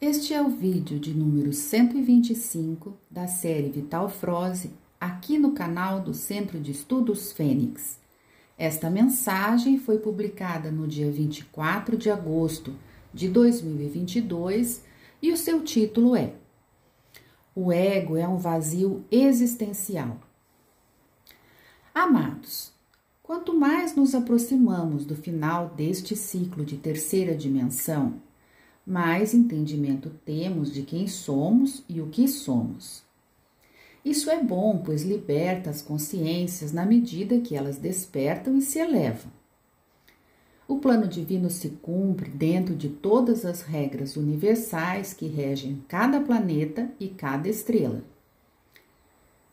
Este é o vídeo de número 125 da série Vital Froze, aqui no canal do Centro de Estudos Fênix. Esta mensagem foi publicada no dia 24 de agosto de 2022 e o seu título é O ego é um vazio existencial. Amados, quanto mais nos aproximamos do final deste ciclo de terceira dimensão, mais entendimento temos de quem somos e o que somos. Isso é bom, pois liberta as consciências na medida que elas despertam e se elevam. O plano divino se cumpre dentro de todas as regras universais que regem cada planeta e cada estrela.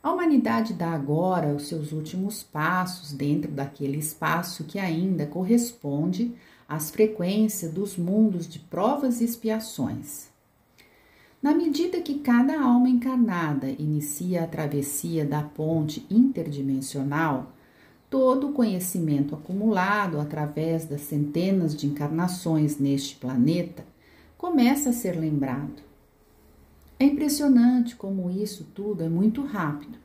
A humanidade dá agora os seus últimos passos dentro daquele espaço que ainda corresponde às frequências dos mundos de provas e expiações. Na medida que cada alma encarnada inicia a travessia da ponte interdimensional, todo o conhecimento acumulado através das centenas de encarnações neste planeta começa a ser lembrado. É impressionante como isso tudo é muito rápido.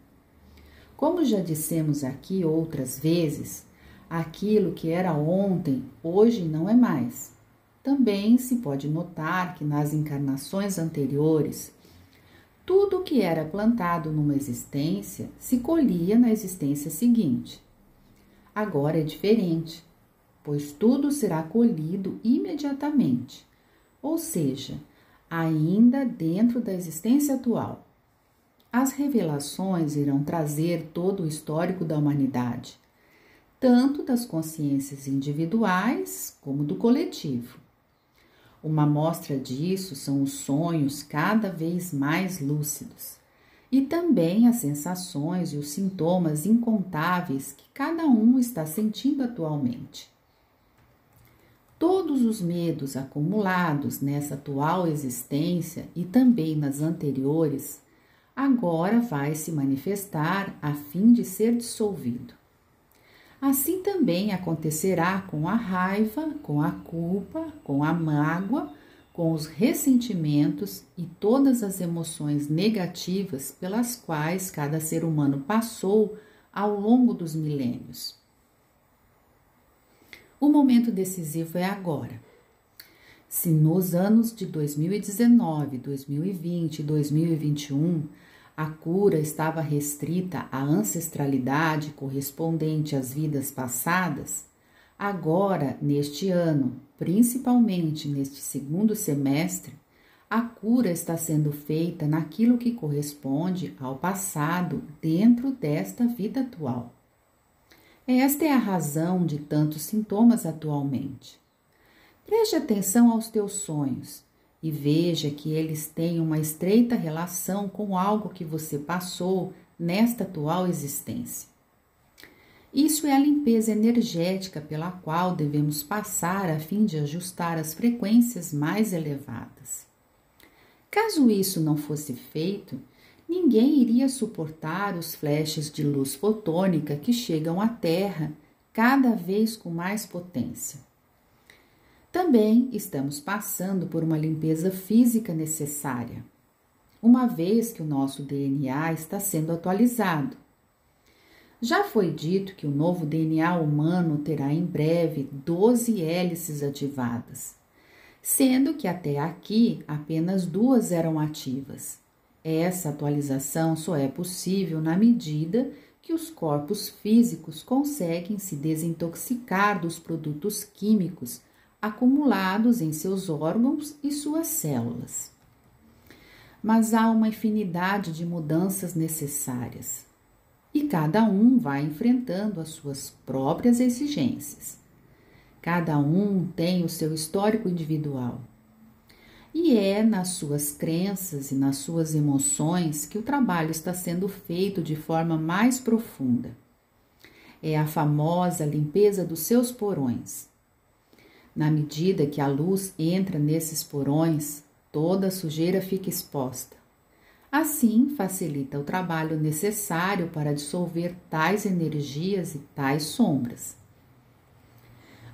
Como já dissemos aqui outras vezes, aquilo que era ontem, hoje não é mais. Também se pode notar que nas encarnações anteriores, tudo o que era plantado numa existência se colhia na existência seguinte. Agora é diferente, pois tudo será colhido imediatamente, ou seja, ainda dentro da existência atual. As revelações irão trazer todo o histórico da humanidade, tanto das consciências individuais como do coletivo. Uma mostra disso são os sonhos cada vez mais lúcidos e também as sensações e os sintomas incontáveis que cada um está sentindo atualmente. Todos os medos acumulados nessa atual existência e também nas anteriores, agora vai se manifestar a fim de ser dissolvido. Assim também acontecerá com a raiva, com a culpa, com a mágoa, com os ressentimentos e todas as emoções negativas pelas quais cada ser humano passou ao longo dos milênios. O momento decisivo é agora. Se nos anos de 2019, 2020 e 2021 a cura estava restrita à ancestralidade correspondente às vidas passadas, agora, neste ano, principalmente neste segundo semestre, a cura está sendo feita naquilo que corresponde ao passado dentro desta vida atual. Esta é a razão de tantos sintomas atualmente. Preste atenção aos teus sonhos e veja que eles têm uma estreita relação com algo que você passou nesta atual existência. Isso é a limpeza energética pela qual devemos passar a fim de ajustar as frequências mais elevadas. Caso isso não fosse feito, ninguém iria suportar os flashes de luz fotônica que chegam à Terra cada vez com mais potência. Também estamos passando por uma limpeza física necessária, uma vez que o nosso DNA está sendo atualizado. Já foi dito que o novo DNA humano terá em breve 12 hélices ativadas, sendo que até aqui apenas duas eram ativas. Essa atualização só é possível na medida que os corpos físicos conseguem se desintoxicar dos produtos químicos acumulados em seus órgãos e suas células. Mas há uma infinidade de mudanças necessárias e cada um vai enfrentando as suas próprias exigências. Cada um tem o seu histórico individual. E é nas suas crenças e nas suas emoções que o trabalho está sendo feito de forma mais profunda. É a famosa limpeza dos seus porões na medida que a luz entra nesses porões, toda a sujeira fica exposta. Assim, facilita o trabalho necessário para dissolver tais energias e tais sombras.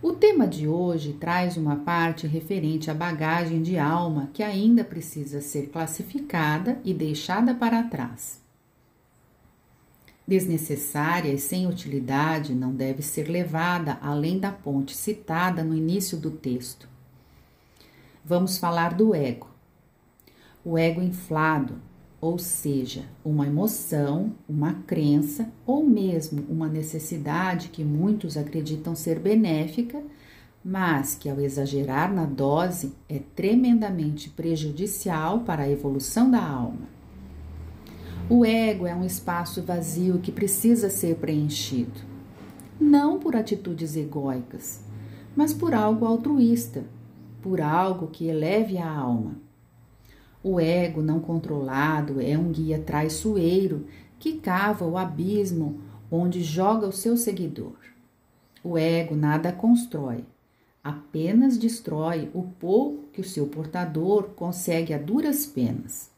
O tema de hoje traz uma parte referente à bagagem de alma que ainda precisa ser classificada e deixada para trás. Desnecessária e sem utilidade não deve ser levada além da ponte citada no início do texto. Vamos falar do ego. O ego inflado, ou seja, uma emoção, uma crença ou mesmo uma necessidade que muitos acreditam ser benéfica, mas que ao exagerar na dose é tremendamente prejudicial para a evolução da alma. O ego é um espaço vazio que precisa ser preenchido, não por atitudes egóicas, mas por algo altruísta, por algo que eleve a alma o ego não controlado é um guia traiçoeiro que cava o abismo onde joga o seu seguidor. O ego nada constrói, apenas destrói o pouco que o seu portador consegue a duras penas.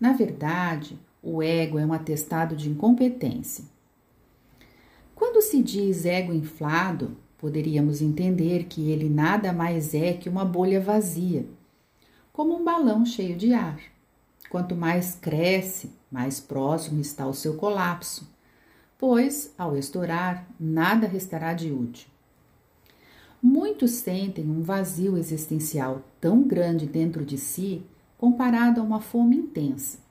Na verdade, o ego é um atestado de incompetência. Quando se diz ego inflado, poderíamos entender que ele nada mais é que uma bolha vazia como um balão cheio de ar. Quanto mais cresce, mais próximo está o seu colapso, pois, ao estourar, nada restará de útil. Muitos sentem um vazio existencial tão grande dentro de si comparado a uma fome intensa.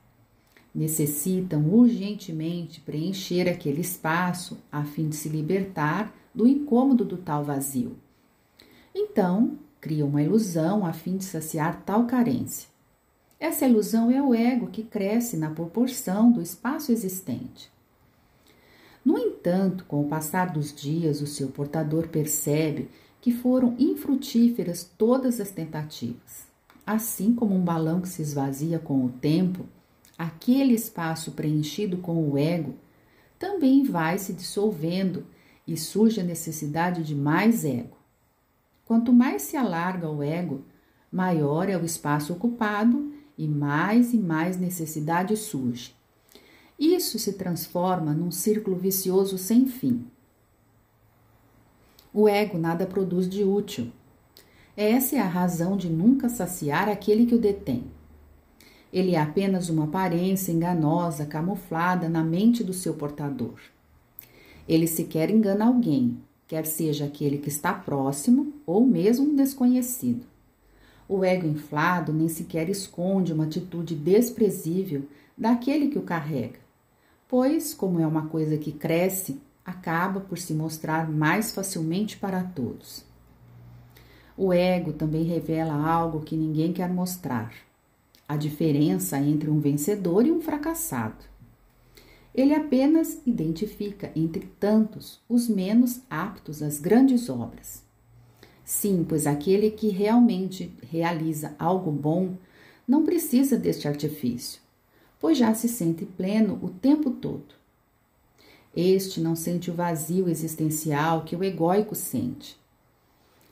Necessitam urgentemente preencher aquele espaço a fim de se libertar do incômodo do tal vazio. Então, cria uma ilusão a fim de saciar tal carência. Essa ilusão é o ego que cresce na proporção do espaço existente. No entanto, com o passar dos dias, o seu portador percebe que foram infrutíferas todas as tentativas. Assim como um balão que se esvazia com o tempo, aquele espaço preenchido com o ego também vai se dissolvendo e surge a necessidade de mais ego. Quanto mais se alarga o ego, maior é o espaço ocupado e mais e mais necessidade surge. Isso se transforma num círculo vicioso sem fim. O ego nada produz de útil. Essa é a razão de nunca saciar aquele que o detém. Ele é apenas uma aparência enganosa camuflada na mente do seu portador. Ele sequer engana alguém, quer seja aquele que está próximo ou mesmo um desconhecido. O ego inflado nem sequer esconde uma atitude desprezível daquele que o carrega, pois, como é uma coisa que cresce, acaba por se mostrar mais facilmente para todos. O ego também revela algo que ninguém quer mostrar: a diferença entre um vencedor e um fracassado. Ele apenas identifica entre tantos os menos aptos às grandes obras. Sim, pois aquele que realmente realiza algo bom não precisa deste artifício, pois já se sente pleno o tempo todo. Este não sente o vazio existencial que o egóico sente.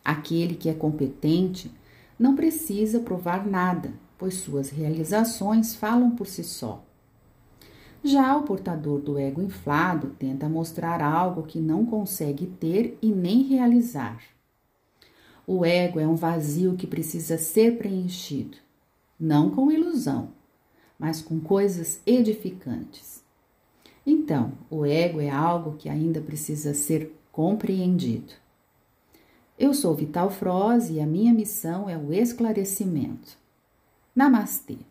Aquele que é competente não precisa provar nada, pois suas realizações falam por si só. Já o portador do ego inflado tenta mostrar algo que não consegue ter e nem realizar. O ego é um vazio que precisa ser preenchido, não com ilusão, mas com coisas edificantes. Então, o ego é algo que ainda precisa ser compreendido. Eu sou Vital Froze e a minha missão é o esclarecimento. Namaste.